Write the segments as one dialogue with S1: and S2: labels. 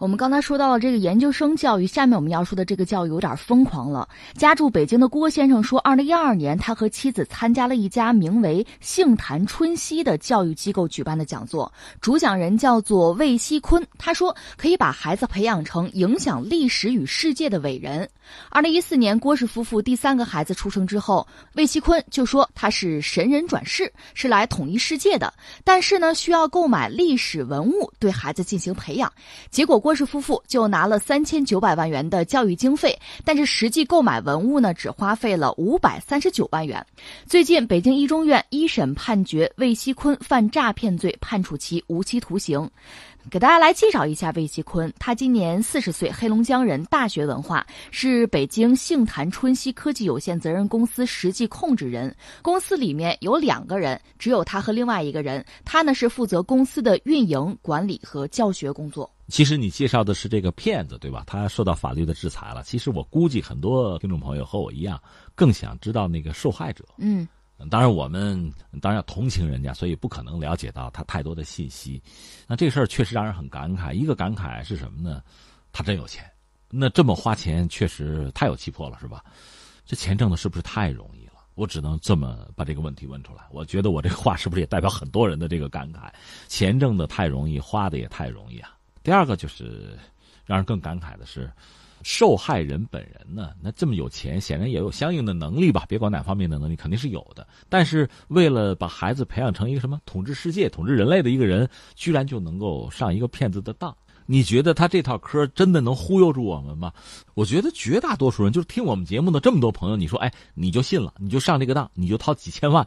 S1: 我们刚才说到了这个研究生教育，下面我们要说的这个教育有点疯狂了。家住北京的郭先生说，二零一二年他和妻子参加了一家名为“杏坛春熙”的教育机构举办的讲座，主讲人叫做魏锡坤。他说可以把孩子培养成影响历史与世界的伟人。二零一四年，郭氏夫妇第三个孩子出生之后，魏锡坤就说他是神人转世，是来统一世界的，但是呢，需要购买历史文物对孩子进行培养。结果郭。郭氏夫妇就拿了三千九百万元的教育经费，但是实际购买文物呢，只花费了五百三十九万元。最近，北京一中院一审判决魏锡坤犯诈骗罪，判处其无期徒刑。给大家来介绍一下魏锡坤，他今年四十岁，黑龙江人，大学文化，是北京杏坛春熙科技有限责任公司实际控制人。公司里面有两个人，只有他和另外一个人，他呢是负责公司的运营管理和教学工作。
S2: 其实你介绍的是这个骗子，对吧？他受到法律的制裁了。其实我估计很多听众朋友和我一样，更想知道那个受害者。
S1: 嗯，
S2: 当然我们当然要同情人家，所以不可能了解到他太多的信息。那这个事儿确实让人很感慨。一个感慨是什么呢？他真有钱。那这么花钱确实太有气魄了，是吧？这钱挣的是不是太容易了？我只能这么把这个问题问出来。我觉得我这个话是不是也代表很多人的这个感慨？钱挣的太容易，花的也太容易啊。第二个就是让人更感慨的是，受害人本人呢，那这么有钱，显然也有相应的能力吧？别管哪方面的能力，肯定是有的。但是为了把孩子培养成一个什么统治世界、统治人类的一个人，居然就能够上一个骗子的当？你觉得他这套嗑真的能忽悠住我们吗？我觉得绝大多数人，就是听我们节目的这么多朋友，你说，哎，你就信了，你就上这个当，你就掏几千万，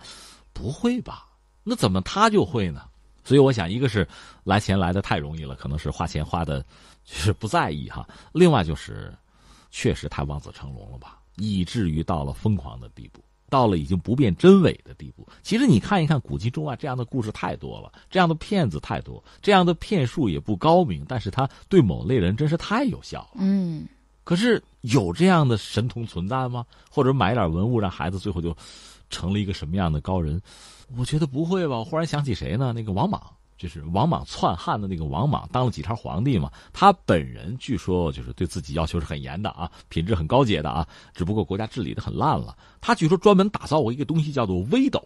S2: 不会吧？那怎么他就会呢？所以我想，一个是来钱来的太容易了，可能是花钱花的，就是不在意哈。另外就是，确实太望子成龙了吧，以至于到了疯狂的地步，到了已经不辨真伪的地步。其实你看一看古今中外这样的故事太多了，这样的骗子太多，这样的骗术也不高明，但是他对某类人真是太有效了。
S1: 嗯，
S2: 可是有这样的神童存在吗？或者买点文物让孩子最后就成了一个什么样的高人？我觉得不会吧！我忽然想起谁呢？那个王莽，就是王莽篡汉的那个王莽，当了几朝皇帝嘛。他本人据说就是对自己要求是很严的啊，品质很高洁的啊。只不过国家治理的很烂了。他据说专门打造过一个东西，叫做微斗，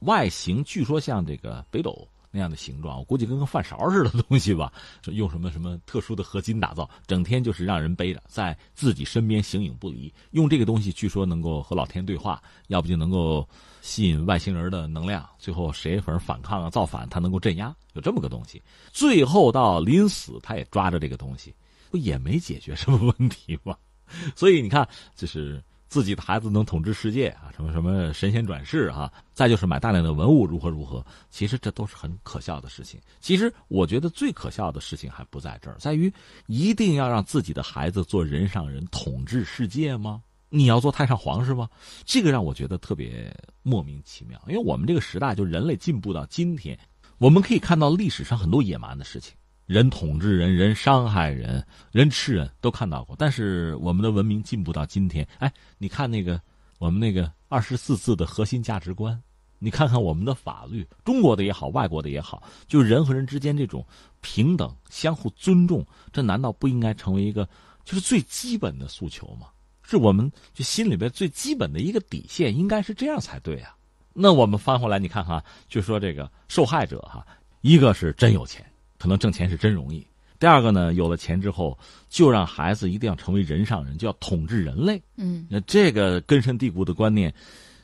S2: 外形据说像这个北斗。那样的形状，我估计跟个饭勺似的东西吧，用什么什么特殊的合金打造，整天就是让人背着，在自己身边形影不离。用这个东西，据说能够和老天对话，要不就能够吸引外星人的能量。最后谁反正反抗啊、造反，他能够镇压，有这么个东西。最后到临死，他也抓着这个东西，不也没解决什么问题吗？所以你看，就是。自己的孩子能统治世界啊？什么什么神仙转世啊？再就是买大量的文物，如何如何？其实这都是很可笑的事情。其实我觉得最可笑的事情还不在这儿，在于一定要让自己的孩子做人上人，统治世界吗？你要做太上皇是吗？这个让我觉得特别莫名其妙。因为我们这个时代，就人类进步到今天，我们可以看到历史上很多野蛮的事情。人统治人，人伤害人，人吃人都看到过。但是我们的文明进步到今天，哎，你看那个我们那个二十四字的核心价值观，你看看我们的法律，中国的也好，外国的也好，就人和人之间这种平等、相互尊重，这难道不应该成为一个就是最基本的诉求吗？是我们就心里边最基本的一个底线，应该是这样才对啊。那我们翻回来，你看看，就说这个受害者哈，一个是真有钱。可能挣钱是真容易。第二个呢，有了钱之后，就让孩子一定要成为人上人，就要统治人类。
S1: 嗯，
S2: 那这个根深蒂固的观念，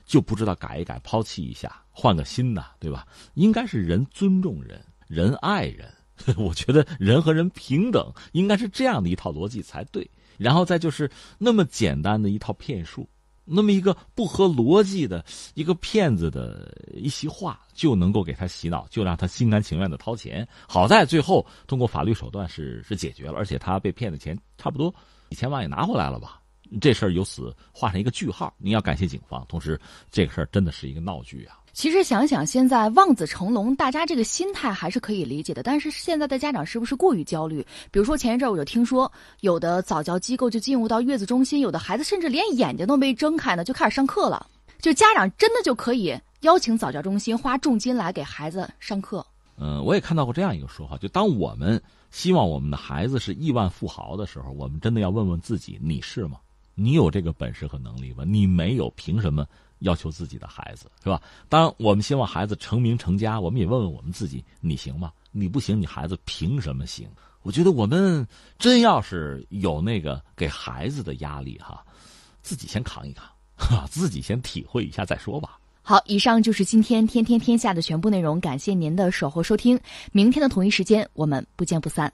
S2: 就不知道改一改，抛弃一下，换个新的，对吧？应该是人尊重人，人爱人。我觉得人和人平等，应该是这样的一套逻辑才对。然后再就是那么简单的一套骗术。那么一个不合逻辑的一个骗子的一席话，就能够给他洗脑，就让他心甘情愿的掏钱。好在最后通过法律手段是是解决了，而且他被骗的钱差不多几千万也拿回来了吧？这事儿由此画上一个句号。您要感谢警方，同时这个事儿真的是一个闹剧啊。
S1: 其实想想，现在望子成龙，大家这个心态还是可以理解的。但是现在的家长是不是过于焦虑？比如说前一阵我就听说，有的早教机构就进入到月子中心，有的孩子甚至连眼睛都没睁开呢，就开始上课了。就家长真的就可以邀请早教中心花重金来给孩子上课。
S2: 嗯，我也看到过这样一个说法，就当我们希望我们的孩子是亿万富豪的时候，我们真的要问问自己：你是吗？你有这个本事和能力吗？你没有，凭什么要求自己的孩子是吧？当然，我们希望孩子成名成家，我们也问问我们自己：你行吗？你不行，你孩子凭什么行？我觉得我们真要是有那个给孩子的压力哈，自己先扛一扛，哈，自己先体会一下再说吧。
S1: 好，以上就是今天《天天天下》的全部内容，感谢您的守候收听。明天的同一时间，我们不见不散。